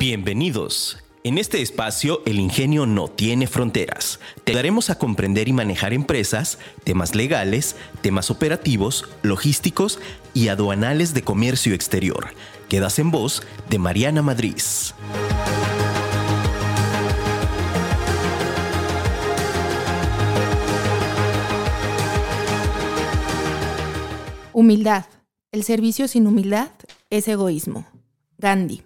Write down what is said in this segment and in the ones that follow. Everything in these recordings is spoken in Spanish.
Bienvenidos. En este espacio, el ingenio no tiene fronteras. Te daremos a comprender y manejar empresas, temas legales, temas operativos, logísticos y aduanales de comercio exterior. Quedas en voz de Mariana Madrid. Humildad. El servicio sin humildad es egoísmo. Gandhi.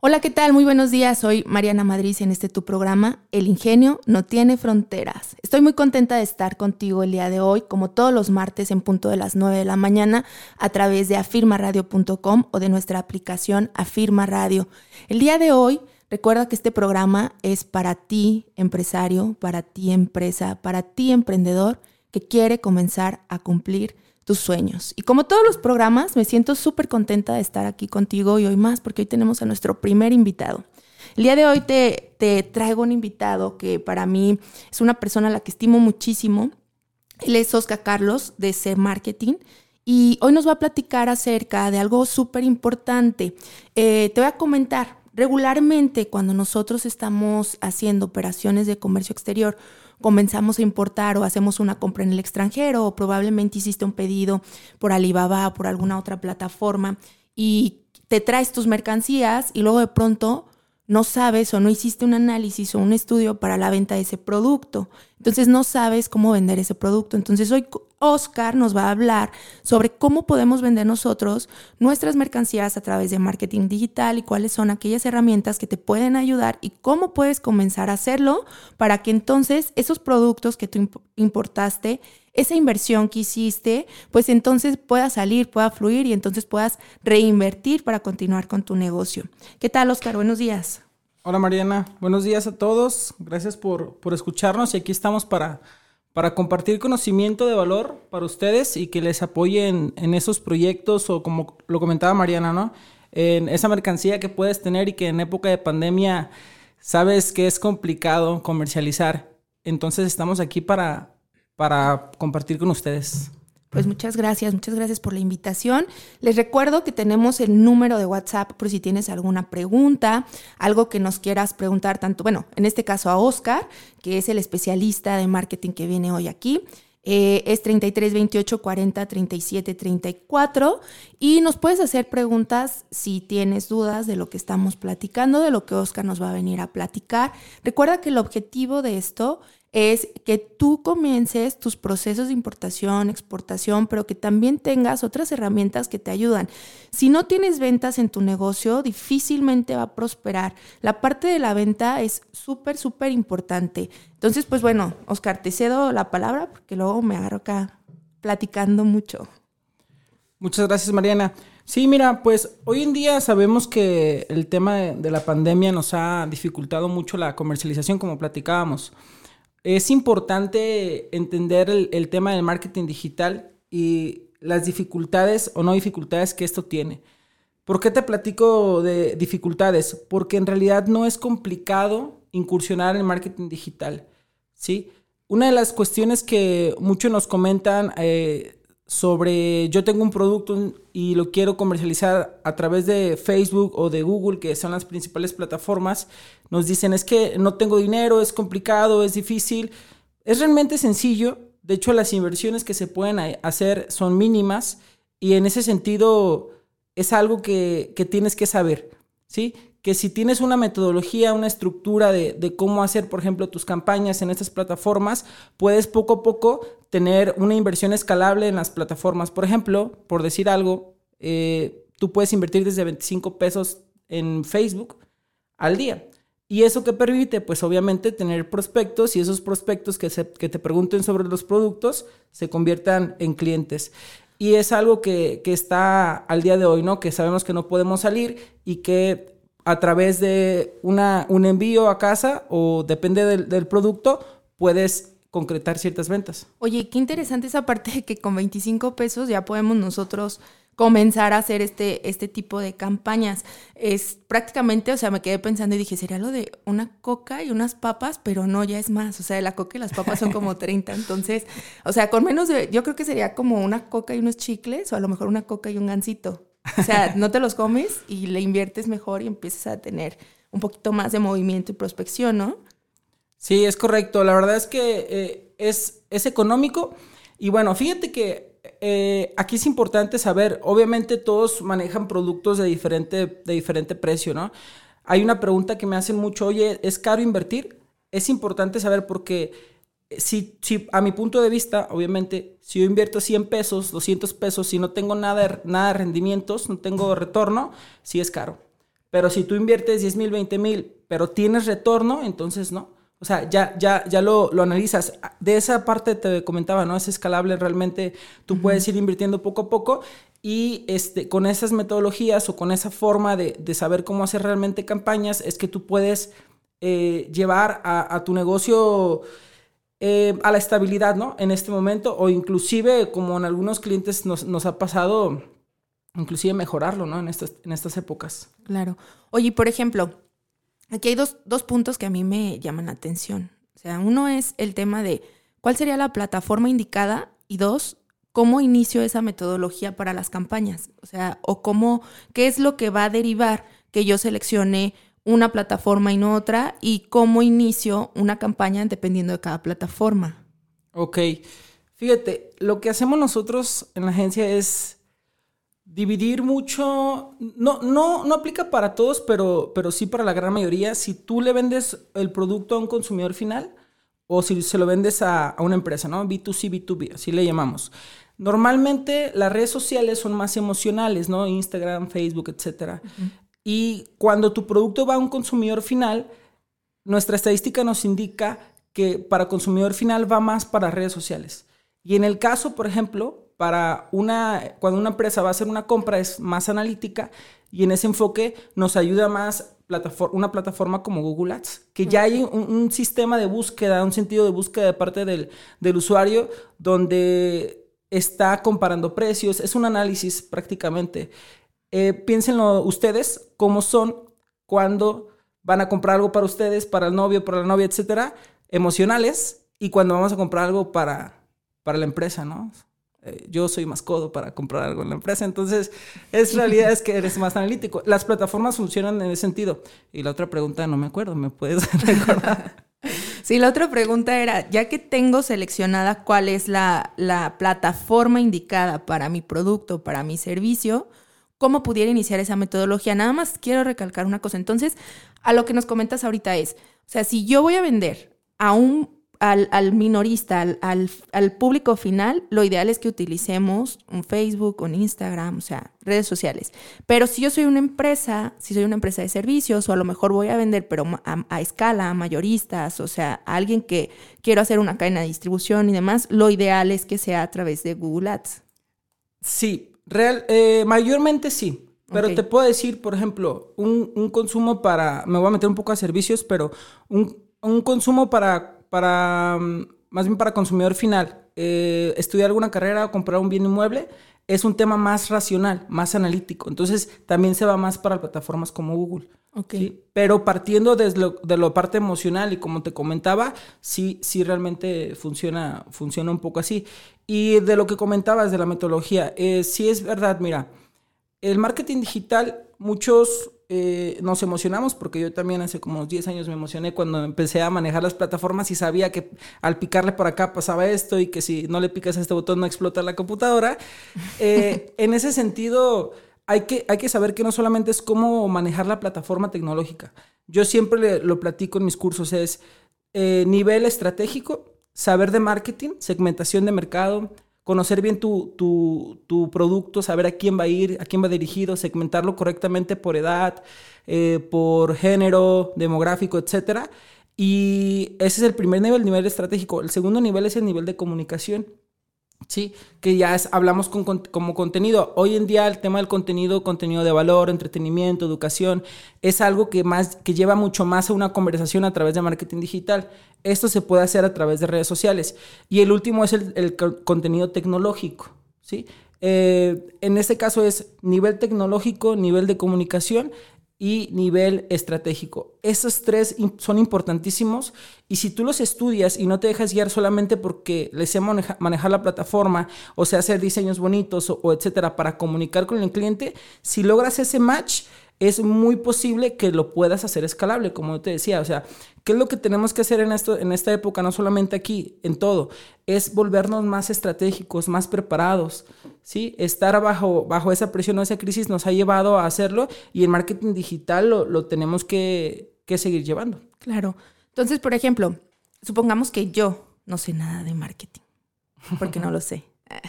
Hola, ¿qué tal? Muy buenos días. Soy Mariana Madrid en este tu programa, El Ingenio no tiene fronteras. Estoy muy contenta de estar contigo el día de hoy, como todos los martes en punto de las 9 de la mañana, a través de afirmaradio.com o de nuestra aplicación Afirma Radio. El día de hoy, recuerda que este programa es para ti, empresario, para ti, empresa, para ti, emprendedor, que quiere comenzar a cumplir tus sueños. Y como todos los programas, me siento súper contenta de estar aquí contigo y hoy más porque hoy tenemos a nuestro primer invitado. El día de hoy te, te traigo un invitado que para mí es una persona a la que estimo muchísimo. Él es Oscar Carlos de C Marketing. Y hoy nos va a platicar acerca de algo súper importante. Eh, te voy a comentar, regularmente cuando nosotros estamos haciendo operaciones de comercio exterior, comenzamos a importar o hacemos una compra en el extranjero o probablemente hiciste un pedido por Alibaba o por alguna otra plataforma y te traes tus mercancías y luego de pronto no sabes o no hiciste un análisis o un estudio para la venta de ese producto. Entonces no sabes cómo vender ese producto. Entonces hoy Oscar nos va a hablar sobre cómo podemos vender nosotros nuestras mercancías a través de marketing digital y cuáles son aquellas herramientas que te pueden ayudar y cómo puedes comenzar a hacerlo para que entonces esos productos que tú importaste, esa inversión que hiciste, pues entonces pueda salir, pueda fluir y entonces puedas reinvertir para continuar con tu negocio. ¿Qué tal, Oscar? Buenos días. Hola Mariana, buenos días a todos. Gracias por, por escucharnos y aquí estamos para para compartir conocimiento de valor para ustedes y que les apoyen en esos proyectos o como lo comentaba Mariana, ¿no? En esa mercancía que puedes tener y que en época de pandemia sabes que es complicado comercializar. Entonces estamos aquí para, para compartir con ustedes. Pues muchas gracias, muchas gracias por la invitación. Les recuerdo que tenemos el número de WhatsApp por si tienes alguna pregunta, algo que nos quieras preguntar tanto, bueno, en este caso a Oscar, que es el especialista de marketing que viene hoy aquí. Eh, es 33 28 40 37 34 y nos puedes hacer preguntas si tienes dudas de lo que estamos platicando, de lo que Oscar nos va a venir a platicar. Recuerda que el objetivo de esto es que tú comiences tus procesos de importación, exportación, pero que también tengas otras herramientas que te ayudan. Si no tienes ventas en tu negocio, difícilmente va a prosperar. La parte de la venta es súper, súper importante. Entonces, pues bueno, Oscar, te cedo la palabra porque luego me agarro acá platicando mucho. Muchas gracias, Mariana. Sí, mira, pues hoy en día sabemos que el tema de, la pandemia nos ha dificultado mucho la comercialización, como platicábamos es importante entender el, tema del marketing digital y las dificultades o no dificultades que esto tiene. ¿Por qué te platico de dificultades? Porque en realidad no es complicado incursionar en marketing digital, ¿sí? Una de las cuestiones que muchos nos comentan eh, sobre yo tengo un producto y lo quiero comercializar a través de Facebook o de Google, que son las principales plataformas, nos dicen es que no tengo dinero, es complicado, es difícil. Es realmente sencillo. De hecho, las inversiones que se pueden hacer son mínimas y en ese sentido es algo que, que tienes que saber, ¿sí? Que si tienes una metodología, una estructura de, cómo hacer, por ejemplo, tus campañas en estas plataformas, puedes poco a poco tener una inversión escalable en las plataformas. Por ejemplo, por decir algo, eh, tú puedes invertir desde 25 pesos en Facebook al día. ¿Y eso que permite? Pues obviamente tener prospectos y esos prospectos que, que te pregunten sobre los productos se conviertan en clientes. Y es algo que, que está al día de hoy, ¿no? Que sabemos que no podemos salir y que a través de una, un envío a casa o depende del, producto, puedes concretar ciertas ventas. Oye, qué interesante esa parte de que con 25 pesos ya podemos nosotros comenzar a hacer este, este tipo de campañas. Es prácticamente, o sea, me quedé pensando y dije, sería lo de una coca y unas papas, pero no, ya es más. O sea, la coca y las papas son como 30. Entonces, o sea, con menos de, yo creo que sería como una coca y unos chicles, o a lo mejor una coca y un gansito. O sea, no te los comes y le inviertes mejor y empiezas a tener un poquito más de movimiento y prospección, ¿no? Sí, es correcto. La verdad es que eh, es, es económico. Y bueno, fíjate que eh, aquí es importante saber, obviamente todos manejan productos de diferente, de diferente precio, ¿no? Hay una pregunta que me hacen mucho, oye, ¿es caro invertir? Es importante saber porque si, si, a mi punto de vista, obviamente, si yo invierto 100 pesos, 200 pesos, si no tengo nada, nada de rendimientos, no tengo retorno, sí es caro. Pero si tú inviertes 10 mil, 20 mil, pero tienes retorno, entonces no. O sea, ya, ya, ya lo, lo, analizas. De esa parte te comentaba, ¿no? Es escalable realmente. Tú puedes ir invirtiendo poco a poco y este, con esas metodologías o con esa forma de, de saber cómo hacer realmente campañas, es que tú puedes eh, llevar a, a, tu negocio eh, a la estabilidad, ¿no? En este momento, o inclusive, como en algunos clientes nos, nos ha pasado, inclusive mejorarlo, ¿no? En estas, en estas épocas. Claro. Oye, por ejemplo, aquí hay dos, dos puntos que a mí me llaman la atención. O sea, uno es el tema de cuál sería la plataforma indicada y dos, cómo inicio esa metodología para las campañas. O sea, o cómo, qué es lo que va a derivar que yo seleccione una plataforma y no otra y cómo inicio una campaña dependiendo de cada plataforma. Ok, fíjate, lo que hacemos nosotros en la agencia es dividir mucho, no, no, no aplica para todos, pero, pero sí para la gran mayoría. Si tú le vendes el producto a un consumidor final o si se lo vendes a, a una empresa, ¿no? B2C, B2B, así le llamamos. Normalmente las redes sociales son más emocionales, ¿no? Instagram, Facebook, etcétera. Uh -huh. Y cuando tu producto va a un consumidor final, nuestra estadística nos indica que para consumidor final va más para redes sociales. Y en el caso, por ejemplo, para una, cuando una empresa va a hacer una compra es más analítica y en ese enfoque nos ayuda más una plataforma como Google Ads, que ya hay un, un, sistema de búsqueda, un sentido de búsqueda de parte del, del usuario donde está comparando precios, es un análisis prácticamente. Eh, piénsenlo ustedes, cómo son cuando van a comprar algo para ustedes, para el novio, para la novia, etcétera, emocionales, y cuando vamos a comprar algo para, para la empresa, ¿no? Eh, yo soy más codo para comprar algo en la empresa, entonces es realidad es que eres más analítico. Las plataformas funcionan en ese sentido. Y la otra pregunta no me acuerdo, ¿me puedes recordar? Sí, la otra pregunta era, ya que tengo seleccionada cuál es la, la plataforma indicada para mi producto, para mi servicio, cómo pudiera iniciar esa metodología. Nada más quiero recalcar una cosa. Entonces, a lo que nos comentas ahorita es, o sea, si yo voy a vender a un, al, al minorista, al, al, público final, lo ideal es que utilicemos un Facebook, un Instagram, o sea, redes sociales. Pero si yo soy una empresa, si soy una empresa de servicios, o a lo mejor voy a vender, pero a, a escala, a mayoristas, o sea, a alguien que quiero hacer una cadena de distribución y demás, lo ideal es que sea a través de Google Ads. Sí, Real, eh, mayormente sí. Pero okay. te puedo decir, por ejemplo, un, un, consumo para, me voy a meter un poco a servicios, pero un, un consumo para, para, mm, más bien para consumidor final, eh, estudiar alguna carrera o comprar un bien inmueble, es un tema más racional, más analítico. Entonces también se va más para plataformas como Google. Okay. ¿sí? Pero partiendo desde lo, de la parte emocional y como te comentaba, sí, sí realmente funciona, funciona un poco así. Y de lo que comentabas de la metodología, eh, sí es verdad, mira, el marketing digital, muchos eh, nos emocionamos porque yo también hace como 10 años me emocioné cuando empecé a manejar las plataformas y sabía que al picarle por acá pasaba esto y que si no le picas a este botón no explota la computadora. Eh, en ese sentido, hay que, hay que saber que no solamente es cómo manejar la plataforma tecnológica. Yo siempre lo platico en mis cursos, es eh, nivel estratégico, saber de marketing, segmentación de mercado, conocer bien tu, tu, producto, saber a quién va a ir, a quién va dirigido, segmentarlo correctamente por edad, eh, por género, demográfico, etc. Y ese es el primer nivel, el nivel estratégico. El segundo nivel es el nivel de comunicación. Sí, que ya es, hablamos con, como contenido. Hoy en día el tema del contenido, contenido de valor, entretenimiento, educación, es algo que, más, que lleva mucho más a una conversación a través de marketing digital. Esto se puede hacer a través de redes sociales. Y el último es el, el contenido tecnológico. ¿sí? Eh, en este caso es nivel tecnológico, nivel de comunicación y nivel estratégico. Esos tres son importantísimos y si tú los estudias y no te dejas guiar solamente porque les sé manejar la plataforma o sea hacer diseños bonitos o, o etcétera para comunicar con el cliente, si logras ese match, es muy posible que lo puedas hacer escalable, como te decía. O sea, ¿qué es lo que tenemos que hacer en, esto, en esta época? No solamente aquí, en todo. Es volvernos más estratégicos, más preparados. ¿sí? Estar bajo, bajo esa presión o esa crisis nos ha llevado a hacerlo y el marketing digital lo, lo tenemos que, que seguir llevando. Claro. Entonces, por ejemplo, supongamos que yo no sé nada de marketing, porque no lo sé.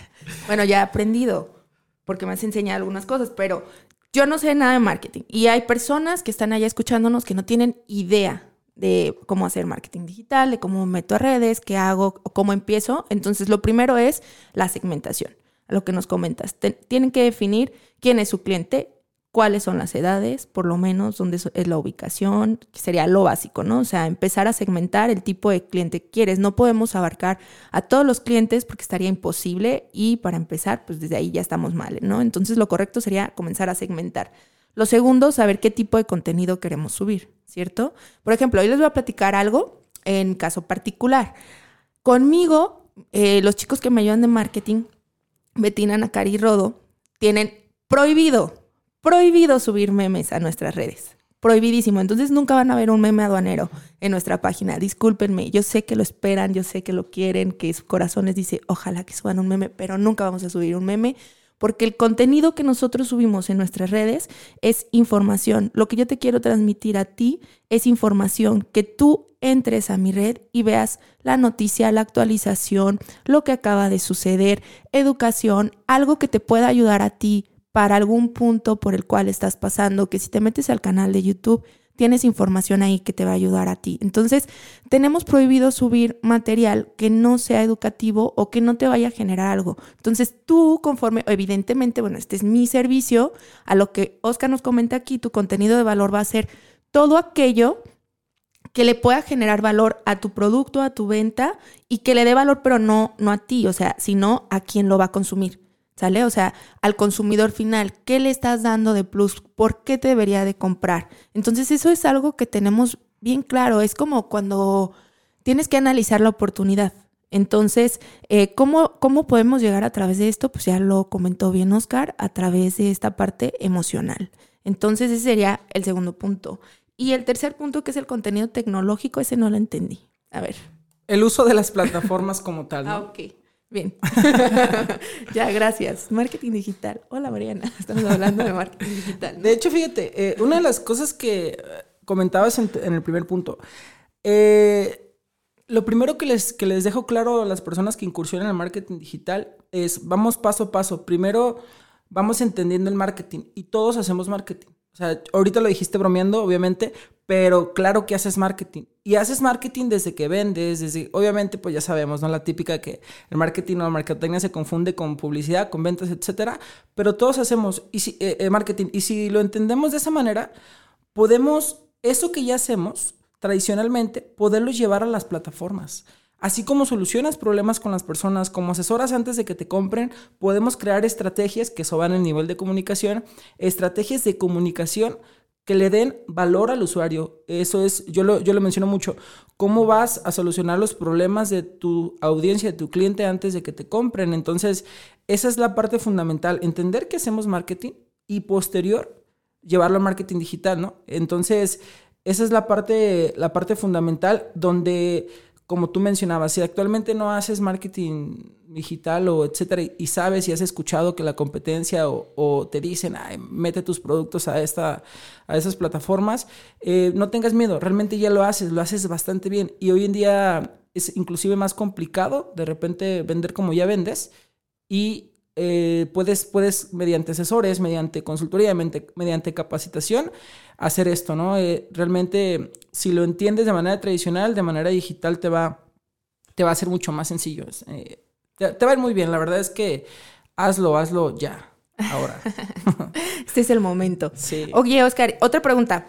Bueno, ya he aprendido, porque me has enseñado algunas cosas, pero yo no sé nada de marketing y hay personas que están allá escuchándonos que no tienen idea de cómo hacer marketing digital, de cómo meto a redes, qué hago, cómo empiezo. Entonces, lo primero es la segmentación, lo que nos comentas. tienen que definir quién es su cliente, cuáles son las edades, por lo menos, dónde es la ubicación, que sería lo básico, ¿no? O sea, empezar a segmentar el tipo de cliente que quieres. No podemos abarcar a todos los clientes porque estaría imposible y para empezar, pues desde ahí ya estamos mal, ¿no? Entonces lo correcto sería comenzar a segmentar. Lo segundo, saber qué tipo de contenido queremos subir, ¿cierto? Por ejemplo, hoy les voy a platicar algo en caso particular. Conmigo, eh, los chicos que me ayudan de marketing, Betina, Nakari y Rodo, tienen prohibido prohibido subir memes a nuestras redes. Prohibidísimo. Entonces nunca van a ver un meme aduanero en nuestra página. Discúlpenme. Yo sé que lo esperan, yo sé que lo quieren, que su corazón les dice, ojalá que suban un meme, pero nunca vamos a subir un meme porque el contenido que nosotros subimos en nuestras redes es información. Lo que yo te quiero transmitir a ti es información, que tú entres a mi red y veas la noticia, la actualización, lo que acaba de suceder, educación, algo que te pueda ayudar a ti para algún punto por el cual estás pasando, que si te metes al canal de YouTube, tienes información ahí que te va a ayudar a ti. Entonces, tenemos prohibido subir material que no sea educativo o que no te vaya a generar algo. Entonces, tú conforme, evidentemente, bueno, este es mi servicio, a lo que Oscar nos comenta aquí, tu contenido de valor va a ser todo aquello que le pueda generar valor a tu producto, a tu venta y que le dé valor, pero no, no a ti, o sea, sino a quien lo va a consumir. ¿Sale? O sea, al consumidor final, ¿qué le estás dando de plus? ¿Por qué te debería de comprar? Entonces eso es algo que tenemos bien claro. Es como cuando tienes que analizar la oportunidad. Entonces, eh, ¿cómo, ¿cómo podemos llegar a través de esto? Pues ya lo comentó bien Oscar, a través de esta parte emocional. Entonces, ese sería el segundo punto. Y el tercer punto, que es el contenido tecnológico, ese no lo entendí. A ver. El uso de las plataformas como tal. ¿no? Ah, ok. Bien. ya, gracias. Marketing digital. Hola, Mariana. Estamos hablando de marketing digital. De hecho, fíjate, eh, una de las cosas que eh, comentabas en, el primer punto, eh, lo primero que les, que les dejo claro a las personas que incursionan en el marketing digital es, vamos paso a paso. Primero, vamos entendiendo el marketing y todos hacemos marketing. O sea, ahorita lo dijiste bromeando, obviamente, pero claro que haces marketing. Y haces marketing desde que vendes, desde, obviamente, pues ya sabemos, ¿no? La típica que el marketing o la mercadotecnia se confunde con publicidad, con ventas, etcétera. Pero todos hacemos y si, eh, eh, marketing. Y si lo entendemos de esa manera, podemos, eso que ya hacemos tradicionalmente, poderlo llevar a las plataformas. Así como solucionas problemas con las personas, como asesoras antes de que te compren, podemos crear estrategias que soban el nivel de comunicación, estrategias de comunicación que le den valor al usuario. Eso es, yo lo, yo lo menciono mucho. ¿Cómo vas a solucionar los problemas de tu audiencia, de tu cliente antes de que te compren? Entonces, esa es la parte fundamental, entender que hacemos marketing y posterior llevarlo al marketing digital, ¿no? Entonces, esa es la parte, la parte fundamental donde como tú mencionabas, si actualmente no haces marketing digital o etcétera y sabes y has escuchado que la competencia o, te dicen, Ay, mete tus productos a, esta, a esas plataformas, eh, no tengas miedo, realmente ya lo haces, lo haces bastante bien. Y hoy en día es inclusive más complicado de repente vender como ya vendes y eh, puedes, puedes mediante asesores, mediante consultoría, mediante, mediante capacitación, hacer esto, ¿no? Eh, realmente, si lo entiendes de manera tradicional, de manera digital, te va, te va a ser mucho más sencillo. Eh, te, va a ir muy bien, la verdad es que hazlo, hazlo ya, ahora. este es el momento. Sí. Oye, Oscar, otra pregunta.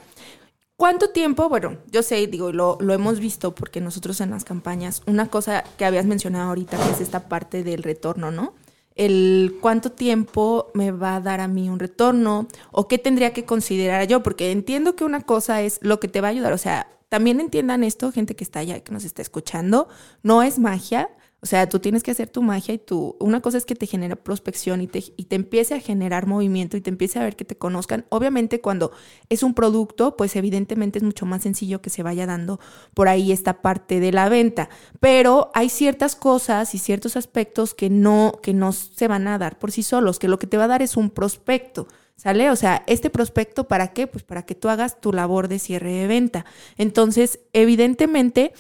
¿Cuánto tiempo? Bueno, yo sé, digo, lo, lo, hemos visto porque nosotros en las campañas, una cosa que habías mencionado ahorita, que es esta parte del retorno, ¿no? El cuánto tiempo me va a dar a mí un retorno o qué tendría que considerar yo, porque entiendo que una cosa es lo que te va a ayudar, o sea, también entiendan esto, gente que está allá, que nos está escuchando, no es magia, o sea, tú tienes que hacer tu magia y tú, una cosa es que te genera prospección y te, y te empiece a generar movimiento y te empiece a ver que te conozcan. Obviamente cuando es un producto, pues evidentemente es mucho más sencillo que se vaya dando por ahí esta parte de la venta. Pero hay ciertas cosas y ciertos aspectos que no, que no se van a dar por sí solos, que lo que te va a dar es un prospecto. ¿Sale? O sea, este prospecto, ¿para qué? Pues para que tú hagas tu labor de cierre de venta. Entonces, evidentemente,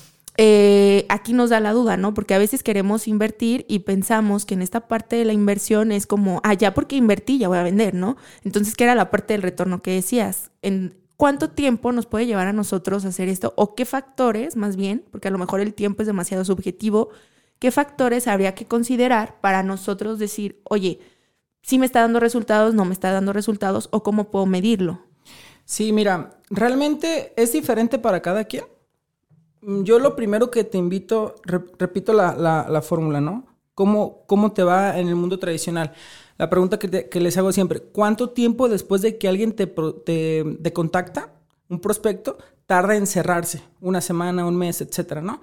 eh, aquí nos da la duda, ¿no? Porque a veces queremos invertir y pensamos que en esta parte de la inversión es como, ah, ya porque invertí, ya voy a vender, ¿no? Entonces, ¿qué era la parte del retorno que decías? ¿En cuánto tiempo nos puede llevar a nosotros hacer esto? ¿O qué factores, más bien, porque a lo mejor el tiempo es demasiado subjetivo, qué factores habría que considerar para nosotros decir, oye, si me está dando resultados, no me está dando resultados, o cómo puedo medirlo? Sí, mira, realmente es diferente para cada quien. Mm, yo lo primero que te invito, repito la, fórmula, ¿no? ¿Cómo, ¿Cómo te va en el mundo tradicional? La pregunta que, les hago siempre, ¿cuánto tiempo después de que alguien te, te, contacta, un prospecto, tarda en cerrarse? Una semana, un mes, etcétera, ¿no?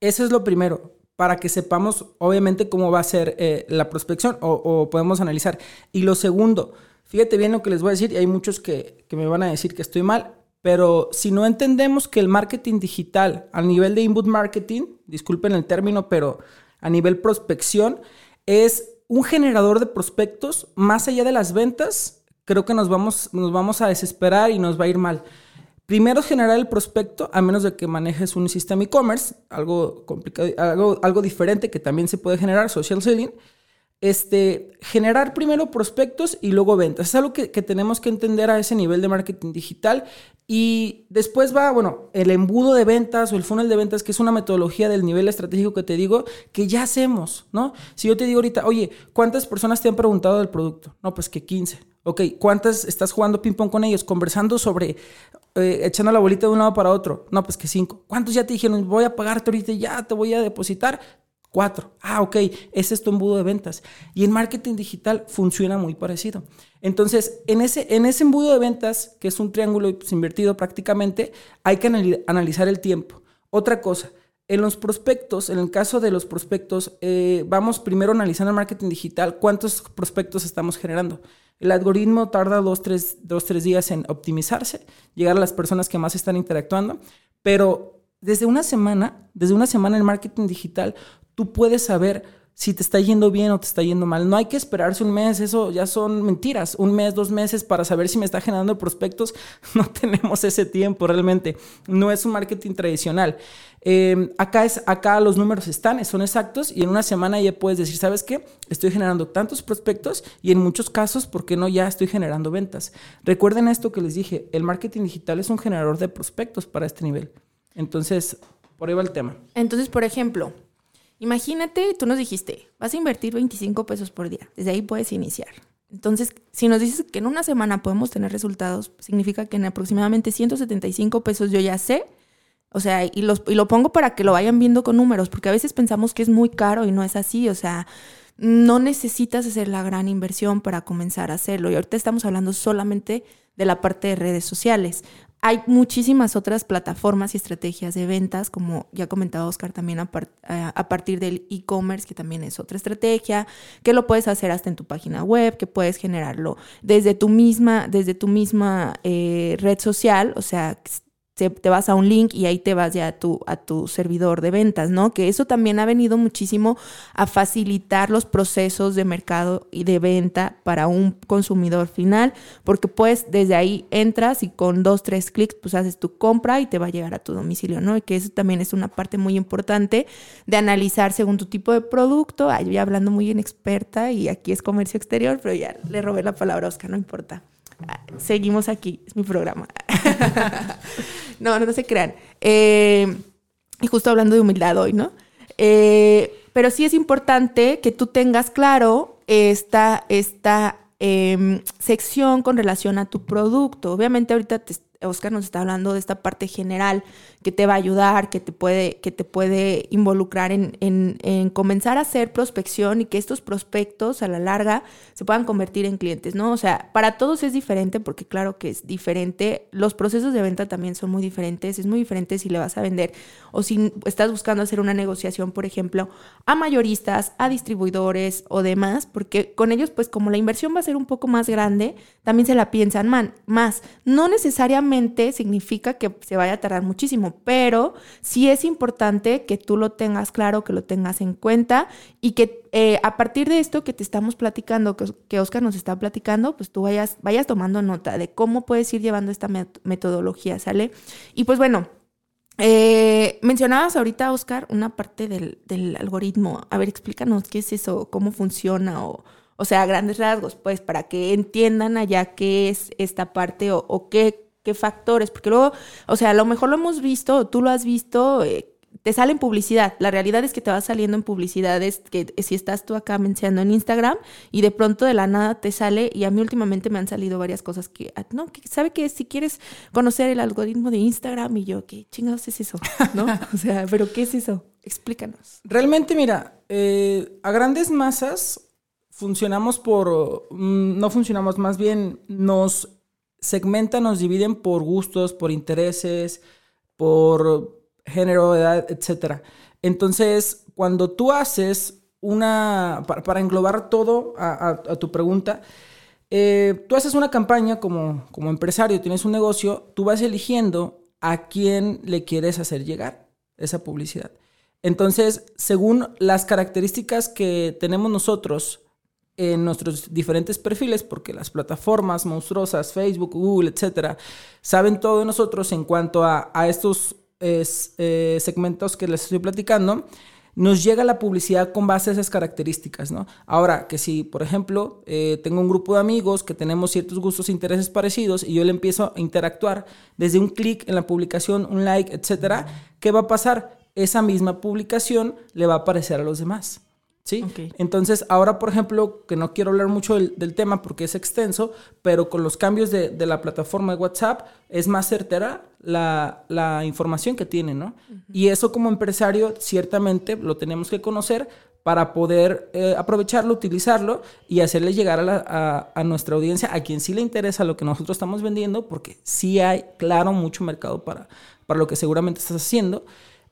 Eso es lo primero, para que sepamos, obviamente, cómo va a ser eh, la prospección o, podemos analizar. Y lo segundo, fíjate bien lo que les voy a decir, y hay muchos que, que me van a decir que estoy mal. Pero si no entendemos que el marketing digital a nivel de inbound marketing, disculpen el término, pero a nivel prospección, es un generador de prospectos más allá de las ventas, creo que nos vamos, nos vamos a desesperar y nos va a ir mal. Primero generar el prospecto, a menos de que manejes un sistema e-commerce, algo complicado, algo, algo diferente que también se puede generar, social selling este, generar primero prospectos y luego ventas. Es algo que, tenemos que entender a ese nivel de marketing digital. Y después va, bueno, el embudo de ventas o el funnel de ventas, que es una metodología del nivel estratégico que te digo, que ya hacemos, ¿no? Si yo te digo ahorita, oye, ¿cuántas personas te han preguntado del producto? No, pues que 15. Ok, ¿cuántas estás jugando ping-pong con ellos? Conversando sobre, eh, echando la bolita de un lado para otro. No, pues que 5. ¿Cuántos ya te dijeron, voy a pagarte ahorita ya te voy a depositar? Cuatro. Ah, ok, ese es tu embudo de ventas. Y en marketing digital funciona muy parecido. Entonces, en ese, en ese embudo de ventas, que es un triángulo pues, invertido prácticamente, hay que analizar el tiempo. Otra cosa, en los prospectos, en el caso de los prospectos, eh, vamos primero analizando el marketing digital, cuántos prospectos estamos generando. El algoritmo tarda dos tres, dos, tres días en optimizarse, llegar a las personas que más están interactuando, pero desde una semana, desde una semana en marketing digital, tú puedes saber si te está yendo bien o te está yendo mal. No hay que esperarse un mes, eso ya son mentiras. Un mes, dos meses para saber si me está generando prospectos. No tenemos ese tiempo realmente. No es un marketing tradicional. Em, acá, es, acá los números están, son exactos y en una semana ya puedes decir, ¿sabes qué? Estoy generando tantos prospectos y en muchos casos, ¿por qué no ya estoy generando ventas? Recuerden esto que les dije, el marketing digital es un generador de prospectos para este nivel. Entonces, por ahí va el tema. Entonces, por ejemplo, Imagínate, tú nos dijiste, vas a invertir 25 pesos por día. Desde ahí puedes iniciar. Entonces, si nos dices que en una semana podemos tener resultados, significa que en aproximadamente 175 pesos yo ya sé. O sea, y, los, lo pongo para que lo vayan viendo con números, porque a veces pensamos que es muy caro y no es así. O sea, no necesitas hacer la gran inversión para comenzar a hacerlo. Y ahorita estamos hablando solamente de la parte de redes sociales. Hay muchísimas otras plataformas y estrategias de ventas, como ya comentaba Oscar también a, partir del e-commerce, que también es otra estrategia, que lo puedes hacer hasta en tu página web, que puedes generarlo desde tu misma, desde tu misma eh, red social, o sea, te, vas a un link y ahí te vas ya a tu, a tu servidor de ventas, ¿no? Que eso también ha venido muchísimo a facilitar los procesos de mercado y de venta para un consumidor final, porque pues desde ahí entras y con dos, tres clics pues haces tu compra y te va a llegar a tu domicilio, ¿no? Y que eso también es una parte muy importante de analizar según tu tipo de producto. Ay, yo hablando muy inexperta y aquí es comercio exterior, pero ya le robé la palabra a Oscar, no importa. Seguimos aquí, es mi programa. no, no, se crean. Eh, y justo hablando de humildad hoy, ¿no? Eh, pero sí es importante que tú tengas claro esta, esta em, sección con relación a tu producto. Obviamente ahorita Oscar nos está hablando de esta parte general que te va a ayudar, que te puede, que te puede involucrar en, en, en comenzar a hacer prospección y que estos prospectos a la larga se puedan convertir en clientes, ¿no? O sea, para todos es diferente porque claro que es diferente. Los procesos de venta también son muy diferentes. Es muy diferente si le vas a vender o si estás buscando hacer una negociación, por ejemplo, a mayoristas, a distribuidores o demás, porque con ellos, pues como la inversión va a ser un poco más grande, también se la piensan más. No necesariamente significa que se vaya a tardar muchísimo, pero sí es importante que tú lo tengas claro, que lo tengas en cuenta y que eh, a partir de esto que te estamos platicando, que, Oscar nos está platicando, pues tú vayas, vayas tomando nota de cómo puedes ir llevando esta metodología, ¿sale? Y pues bueno, eh, mencionabas ahorita, Oscar, una parte del, del, algoritmo. A ver, explícanos qué es eso, cómo funciona, o, o sea, grandes rasgos, pues, para que entiendan allá qué es esta parte o qué, qué factores, porque luego, o sea, a lo mejor lo hemos visto, tú lo has visto, eh, te sale en publicidad. La realidad es que te va saliendo en publicidades que si estás tú acá mencionando en Instagram y de pronto de la nada te sale y a mí últimamente me han salido varias cosas que, ah, no, que sabe que si quieres conocer el algoritmo de Instagram y yo, ¿qué chingados es eso? ¿No? o sea, pero ¿qué es eso? Explícanos. Realmente, mira, eh, a grandes masas funcionamos por, mm, no funcionamos, más bien nos segmentan, nos dividen por gustos, por intereses, por género, edad, etc. Entonces, cuando tú haces una, para, englobar todo a, tu pregunta, eh, tú haces una campaña como, como empresario, tienes un negocio, tú vas eligiendo a quién le quieres hacer llegar esa publicidad. Entonces, según las características que tenemos nosotros en nuestros diferentes perfiles, porque las plataformas monstruosas, Facebook, Google, etcétera, saben todo de nosotros en cuanto a, a estos eh, segmentos que les estoy platicando, nos llega la publicidad con base a esas características, ¿no? Ahora, que si, por ejemplo, eh, tengo un grupo de amigos que tenemos ciertos gustos e intereses parecidos y yo le empiezo a interactuar desde un clic en la publicación, un like, etcétera, ¿qué va a pasar? Esa misma publicación le va a aparecer a los demás. ¿Sí? Entonces, ahora, por ejemplo, que no quiero hablar mucho del, tema porque es extenso, pero con los cambios de, la plataforma de WhatsApp es más certera la, información que tiene, ¿no? Y eso como empresario ciertamente lo tenemos que conocer para poder eh, aprovecharlo, utilizarlo y hacerle llegar a, a, nuestra audiencia, a quien sí le interesa lo que nosotros estamos vendiendo, porque sí hay, claro, mucho mercado para, para lo que seguramente estás haciendo,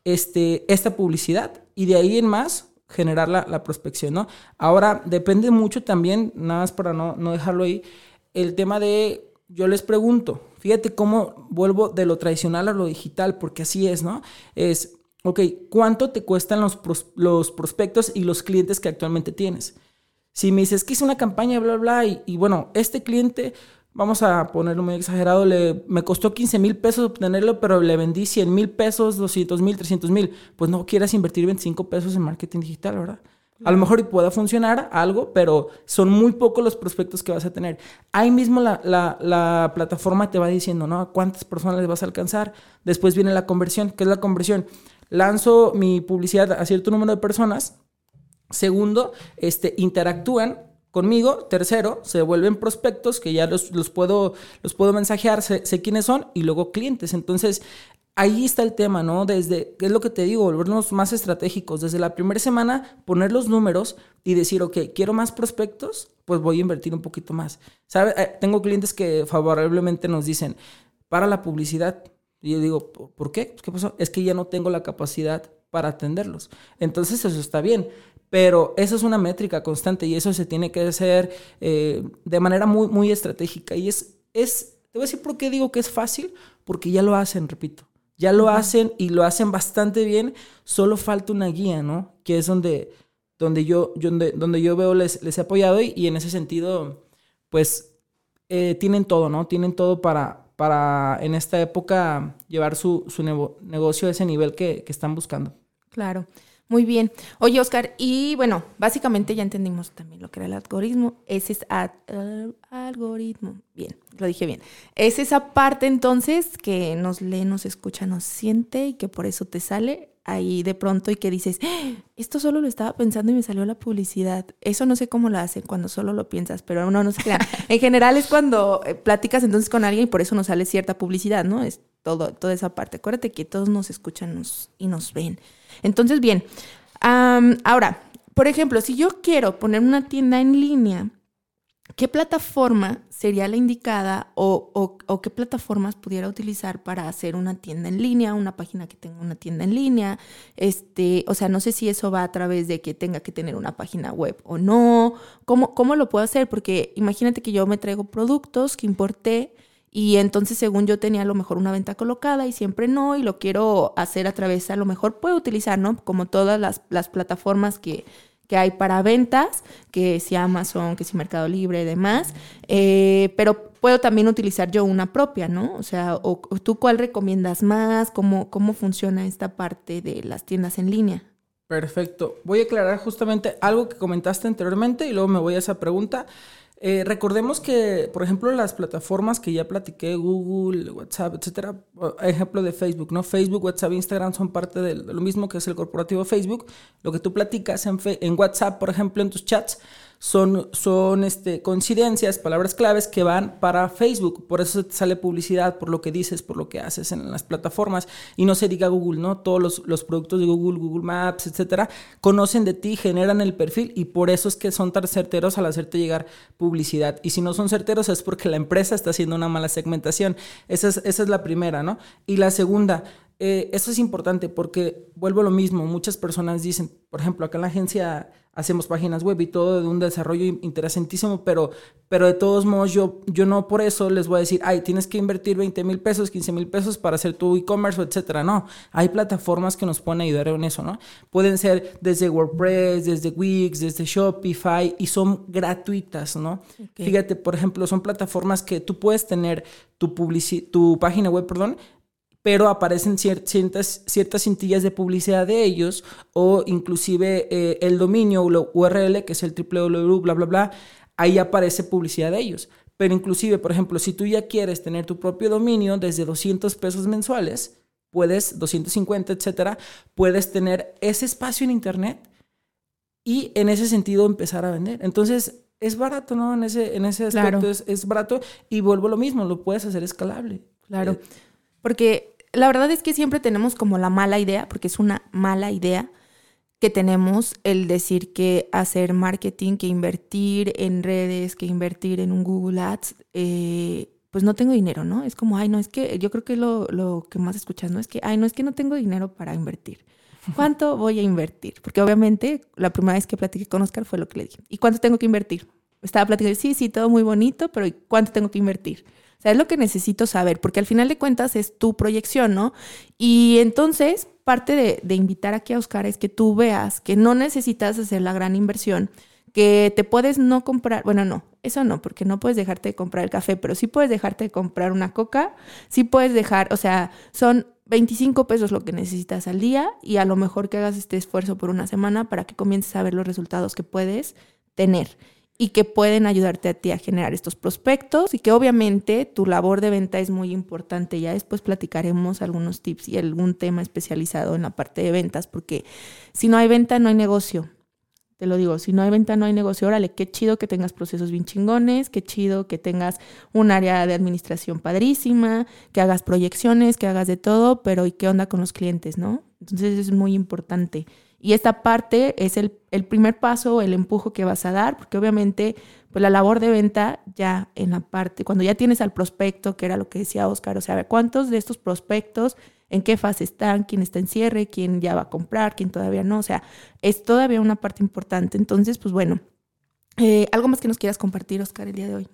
este, esta publicidad. Y de ahí en más, generar la, prospección, ¿no? Ahora, depende mucho también, nada más para no, no dejarlo ahí, el tema de, yo les pregunto, fíjate cómo vuelvo de lo tradicional a lo digital, porque así es, ¿no? Es, ok, ¿cuánto te cuestan los, los prospectos y los clientes que actualmente tienes? Si me dices que hice una campaña, bla, bla, y bueno, este cliente vamos a ponerlo muy exagerado, le, me costó 15 mil pesos obtenerlo, pero le vendí 100 mil pesos, 200 mil, 300 mil. Pues no quieras invertir 25 pesos en marketing digital, ¿verdad? A lo mejor pueda funcionar algo, pero son muy pocos los prospectos que vas a tener. Ahí mismo la, la, la, plataforma te va diciendo, ¿no? ¿A cuántas personas les vas a alcanzar? Después viene la conversión. ¿Qué es la conversión? Lanzo mi publicidad a cierto número de personas. Segundo, este, interactúan conmigo. Tercero, se vuelven prospectos que ya los, puedo, los puedo mensajear, sé, quiénes son, y luego clientes. Entonces, ahí está el tema, ¿no? Desde, ¿qué es lo que te digo? Volvernos más estratégicos. Desde la primera semana, poner los números y decir, ok, quiero más prospectos, pues voy a invertir un poquito más. ¿Sabe? Eh, tengo clientes que favorablemente nos dicen, para la publicidad. Y yo digo, ¿por qué? ¿Qué pasó? Es que ya no tengo la capacidad para atenderlos. Entonces eso está bien. Pero eso es una métrica constante y eso se tiene que hacer eh, de manera muy, muy estratégica. Y es, es, te voy a decir por qué digo que es fácil, porque ya lo hacen, repito. Ya lo hacen y lo hacen bastante bien, solo falta una guía, ¿no? Que es donde, donde, yo, donde, donde yo veo les, les he apoyado y, en ese sentido, pues eh, tienen todo, ¿no? Tienen todo para, para en esta época llevar su, su negocio a ese nivel que, que están buscando. Claro. Muy bien. Oye, Oscar, y bueno, básicamente ya entendimos también lo que era el algoritmo. Ese es algoritmo. Bien, lo dije bien. Es esa parte entonces que nos lee, nos escucha, nos siente y que por eso te sale ahí de pronto y que dices, ¡Ah! esto solo lo estaba pensando y me salió la publicidad. Eso no sé cómo lo hacen cuando solo lo piensas, pero no, no se crean. en general es cuando eh, platicas entonces con alguien y por eso nos sale cierta publicidad, ¿no? Es todo, toda esa parte. Acuérdate que todos nos escuchan y nos ven. Entonces, bien, ahora, por ejemplo, si yo quiero poner una tienda en línea, ¿qué plataforma sería la indicada o, qué plataformas pudiera utilizar para hacer una tienda en línea, una página que tenga una tienda en línea? Este, o sea, no sé si eso va a través de que tenga que tener una página web o no. ¿Cómo, cómo lo puedo hacer? Porque imagínate que yo me traigo productos que importé y entonces, según yo tenía a lo mejor una venta colocada y siempre no, y lo quiero hacer a través, a lo mejor puedo utilizar, ¿no? Como todas las, plataformas que, hay para ventas, que si Amazon, que si Mercado Libre y demás, eh, pero puedo también utilizar yo una propia, ¿no? O sea, o, tú cuál recomiendas más, cómo, cómo funciona esta parte de las tiendas en línea. Perfecto. Voy a aclarar justamente algo que comentaste anteriormente y luego me voy a esa pregunta. Eh, recordemos que, por ejemplo, las plataformas que ya platiqué, Google, WhatsApp, etcétera, ejemplo de Facebook, ¿no? Facebook, WhatsApp, Instagram son parte de lo mismo que es el corporativo Facebook. Lo que tú platicas en, en WhatsApp, por ejemplo, en tus chats, son, son este, coincidencias, palabras claves que van para Facebook. Por eso sale publicidad, por lo que dices, por lo que haces en las plataformas. Y no se diga Google, ¿no? Todos los, los productos de Google, Google Maps, etcétera, conocen de ti, generan el perfil y por eso es que son tan certeros al hacerte llegar publicidad. Y si no son certeros es porque la empresa está haciendo una mala segmentación. Esa es, esa es la primera, ¿no? Y la segunda, eh, eso es importante porque vuelvo a lo mismo. Muchas personas dicen, por ejemplo, acá en la agencia hacemos páginas web y todo de un desarrollo interesantísimo, pero, pero de todos modos yo, yo no por eso les voy a decir, ay, tienes que invertir 20 mil pesos, 15 mil pesos para hacer tu e-commerce, etcétera. No, hay plataformas que nos pueden ayudar en eso, ¿no? Pueden ser desde WordPress, desde Wix, desde Shopify y son gratuitas, ¿no? Fíjate, por ejemplo, son plataformas que tú puedes tener tu, tu página web, perdón, pero aparecen ciertas, ciertas cintillas de publicidad de ellos o inclusive eh, el dominio URL, que es el www, bla, bla, bla, ahí aparece publicidad de ellos. Pero inclusive, por ejemplo, si tú ya quieres tener tu propio dominio desde 200 pesos mensuales, puedes, 250, etcétera, puedes tener ese espacio en Internet y en ese sentido empezar a vender. Entonces, es barato, ¿no? En ese, en ese aspecto es, es, barato y vuelvo a lo mismo, lo puedes hacer escalable. Claro. Eh, Porque la verdad es que siempre tenemos como la mala idea, porque es una mala idea que tenemos el decir que hacer marketing, que invertir en redes, que invertir en un Google Ads, eh, pues no tengo dinero, ¿no? Es como, ay, no, es que yo creo que lo, lo que más escuchas, ¿no? Es que, ay, no, es que no tengo dinero para invertir. ¿Cuánto voy a invertir? Porque obviamente la primera vez que platiqué con Oscar fue lo que le dije. ¿Y cuánto tengo que invertir? Estaba platicando, sí, sí, todo muy bonito, pero ¿cuánto tengo que invertir? Sea, es lo que necesito saber, porque al final de cuentas es tu proyección, ¿no? Y entonces, parte de, de invitar aquí a Oscar es que tú veas que no necesitas hacer la gran inversión, que te puedes no comprar, bueno, no, eso no, porque no puedes dejarte de comprar el café, pero sí puedes dejarte de comprar una coca, sí puedes dejar, o sea, son 25 pesos lo que necesitas al día y a lo mejor que hagas este esfuerzo por una semana para que comiences a ver los resultados que puedes tener y que pueden ayudarte a ti a generar estos prospectos y que obviamente tu labor de venta es muy importante. Ya después platicaremos algunos tips y algún tema especializado en la parte de ventas, porque si no hay venta no hay negocio. Te lo digo, si no hay venta no hay negocio. Órale, qué chido que tengas procesos bien chingones, qué chido que tengas un área de administración padrísima, que hagas proyecciones, que hagas de todo, pero ¿y qué onda con los clientes, no? Entonces es muy importante. Y esta parte es el, primer paso, el empujo que vas a dar, porque obviamente pues la labor de venta ya en la parte, cuando ya tienes al prospecto, que era lo que decía Oscar, o sea, ¿cuántos de estos prospectos, en qué fase están, quién está en cierre, quién ya va a comprar, quién todavía no? O sea, es todavía una parte importante. Entonces, pues bueno, eh, ¿algo más que nos quieras compartir, Oscar, el día de hoy?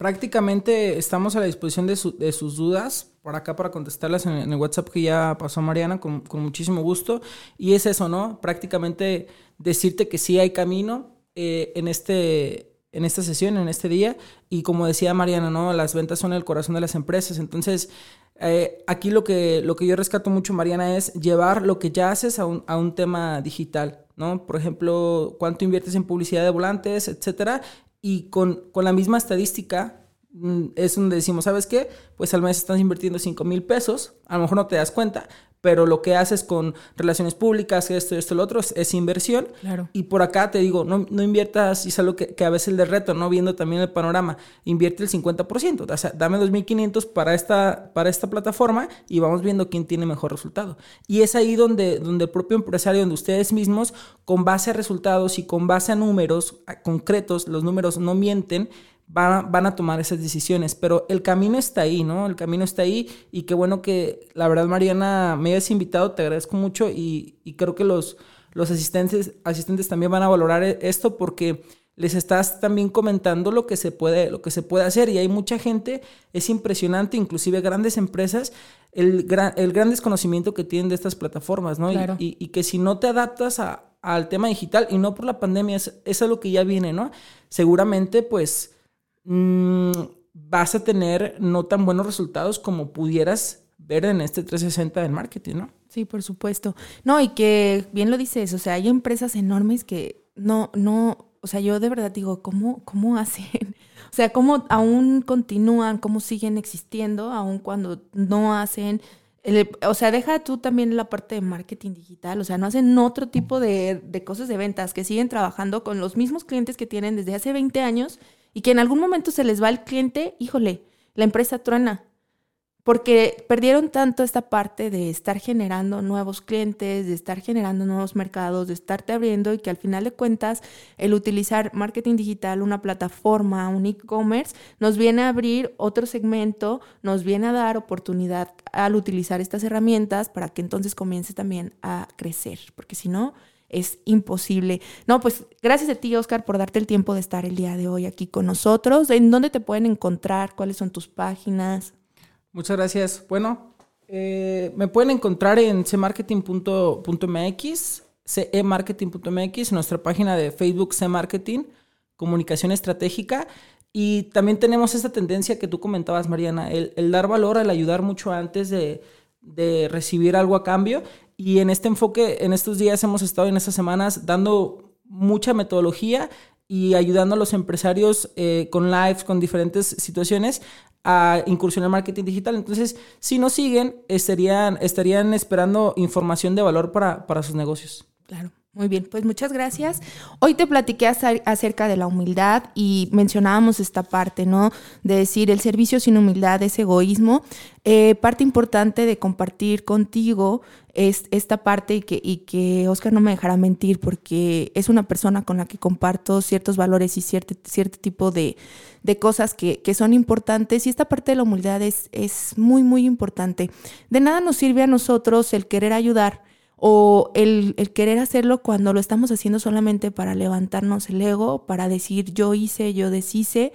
Prácticamente estamos a la disposición de, sus dudas por acá para contestarlas en, el WhatsApp que ya pasó Mariana con, muchísimo gusto. Y es eso, ¿no? Prácticamente decirte que sí hay camino eh, en, este, en esta sesión, en este día. Y como decía Mariana, ¿no? Las ventas son el corazón de las empresas. Entonces, eh, aquí lo que, lo que yo rescato mucho, Mariana, es llevar lo que ya haces a un, a un tema digital, ¿no? Por ejemplo, cuánto inviertes en publicidad de volantes, etcétera. Y con, con la misma estadística, mm, es donde decimos, ¿sabes qué? Pues al mes estás invirtiendo 5 mil pesos, a lo mejor no te das cuenta, pero lo que haces con relaciones públicas, esto, esto, lo otro, es, inversión. Claro. Y por acá te digo, no, no inviertas, y es algo que, que, a veces el de reto, ¿no? Viendo también el panorama, invierte el 50%, o sea, dame 2.500 para esta, para esta plataforma y vamos viendo quién tiene mejor resultado. Y es ahí donde, donde el propio empresario, donde ustedes mismos, con base a resultados y con base a números concretos, los números no mienten, van, a tomar esas decisiones. Pero el camino está ahí, ¿no? El camino está ahí y qué bueno que la verdad, Mariana, me hayas invitado, te agradezco mucho y, creo que los, los asistentes, asistentes también van a valorar e, esto porque les estás también comentando lo que se puede, lo que se puede hacer y hay mucha gente, es impresionante, inclusive grandes empresas, el gran, el gran desconocimiento que tienen de estas plataformas, ¿no? Y, que si no te adaptas al tema digital y no por la pandemia, es, es algo que ya viene, ¿no? Seguramente, pues, Mm, vas a tener no tan buenos resultados como pudieras ver en este 360 del marketing, ¿no? Sí, por supuesto. No, y que bien lo dices, o sea, hay empresas enormes que no, no, o sea, yo de verdad digo, ¿cómo, cómo hacen? O sea, ¿cómo aún continúan, cómo siguen existiendo, aún cuando no hacen o sea, deja tú también la parte de marketing digital, o sea, no hacen otro tipo de, de, cosas de ventas, que siguen trabajando con los mismos clientes que tienen desde hace 20 años y que en algún momento se les va el cliente, híjole, la empresa truena. Porque perdieron tanto esta parte de estar generando nuevos clientes, de estar generando nuevos mercados, de estarte abriendo y que al final de cuentas el utilizar marketing digital, una plataforma, un e-commerce, nos viene a abrir otro segmento, nos viene a dar oportunidad al utilizar estas herramientas para que entonces comience también a crecer. Porque si no, es imposible. No, pues gracias a ti, Oscar, por darte el tiempo de estar el día de hoy aquí con nosotros. ¿En dónde te pueden encontrar? ¿Cuáles son tus páginas? Muchas gracias. Bueno, eh, me pueden encontrar en cmarketing.mx, cemarketing.mx, nuestra página de Facebook cmarketing, comunicación estratégica. Y también tenemos esta tendencia que tú comentabas, Mariana, el, dar valor, el ayudar mucho antes de, de recibir algo a cambio. Y en este enfoque, en estos días hemos estado en estas semanas dando mucha metodología y ayudando a los empresarios eh, con lives, con diferentes situaciones a incursionar en marketing digital. Entonces, si nos siguen, estarían, estarían esperando información de valor para, para sus negocios. Claro. Muy bien, pues muchas gracias. Hoy te platiqué acerca de la humildad y mencionábamos esta parte, ¿no? De decir el servicio sin humildad es egoísmo. Eh, parte importante de compartir contigo es esta parte y que, y que Oscar no me dejará mentir porque es una persona con la que comparto ciertos valores y cierto, cierto tipo de, de cosas que, que, son importantes y esta parte de la humildad es, es muy, muy importante. De nada nos sirve a nosotros el querer ayudar o el, querer hacerlo cuando lo estamos haciendo solamente para levantarnos el ego, para decir yo hice, yo deshice,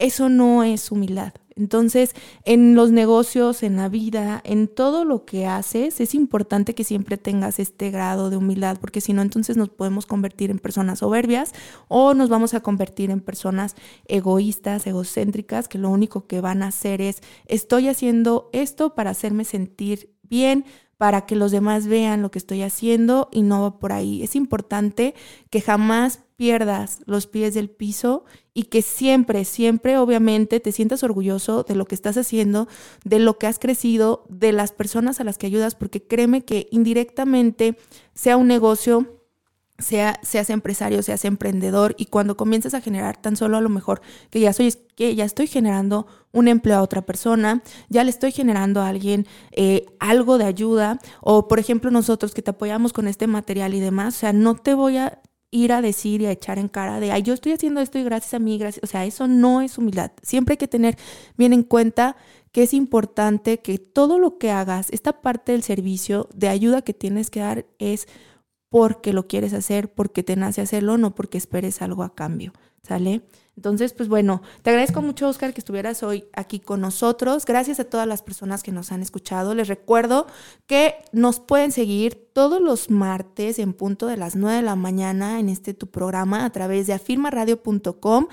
eso no es humildad. Entonces, en los negocios, en la vida, en todo lo que haces, es importante que siempre tengas este grado de humildad, porque si no, entonces nos podemos convertir en personas soberbias o nos vamos a convertir en personas egoístas, egocéntricas, que lo único que van a hacer es, estoy haciendo esto para hacerme sentir bien, para que los demás vean lo que estoy haciendo y no va por ahí. Es importante que jamás pierdas los pies del piso y que siempre, siempre, obviamente, te sientas orgulloso de lo que estás haciendo, de lo que has crecido, de las personas a las que ayudas, porque créeme que indirectamente sea un negocio sea, seas empresario, seas emprendedor y cuando comiences a generar tan solo a lo mejor que ya soy que ya estoy generando un empleo a otra persona, ya le estoy generando a alguien eh, algo de ayuda o por ejemplo nosotros que te apoyamos con este material y demás, o sea, no te voy a ir a decir y a echar en cara de, ay, yo estoy haciendo esto y gracias a mí, gracias, o sea, eso no es humildad. Siempre hay que tener bien en cuenta que es importante que todo lo que hagas, esta parte del servicio de ayuda que tienes que dar es porque lo quieres hacer, porque te nace hacerlo, no porque esperes algo a cambio, ¿sale? Entonces, pues bueno, te agradezco mucho, Oscar, que estuvieras hoy aquí con nosotros. Gracias a todas las personas que nos han escuchado. Les recuerdo que nos pueden seguir todos los martes en punto de las 9 de la mañana en este tu programa a través de afirmaradio.com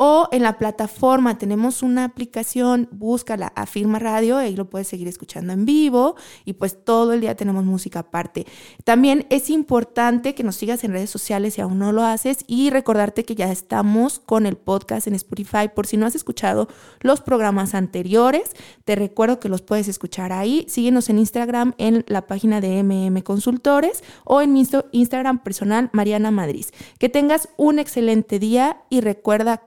o en la plataforma tenemos una aplicación, búscala, Afirma Radio, ahí lo puedes seguir escuchando en vivo y pues todo el día tenemos música aparte. También es importante que nos sigas en redes sociales si aún no lo haces y recordarte que ya estamos con el podcast en Spotify por si no has escuchado los programas anteriores, te recuerdo que los puedes escuchar ahí. Síguenos en Instagram en la página de MM Consultores o en mi Instagram personal Mariana Madrid. Que tengas un excelente día y recuerda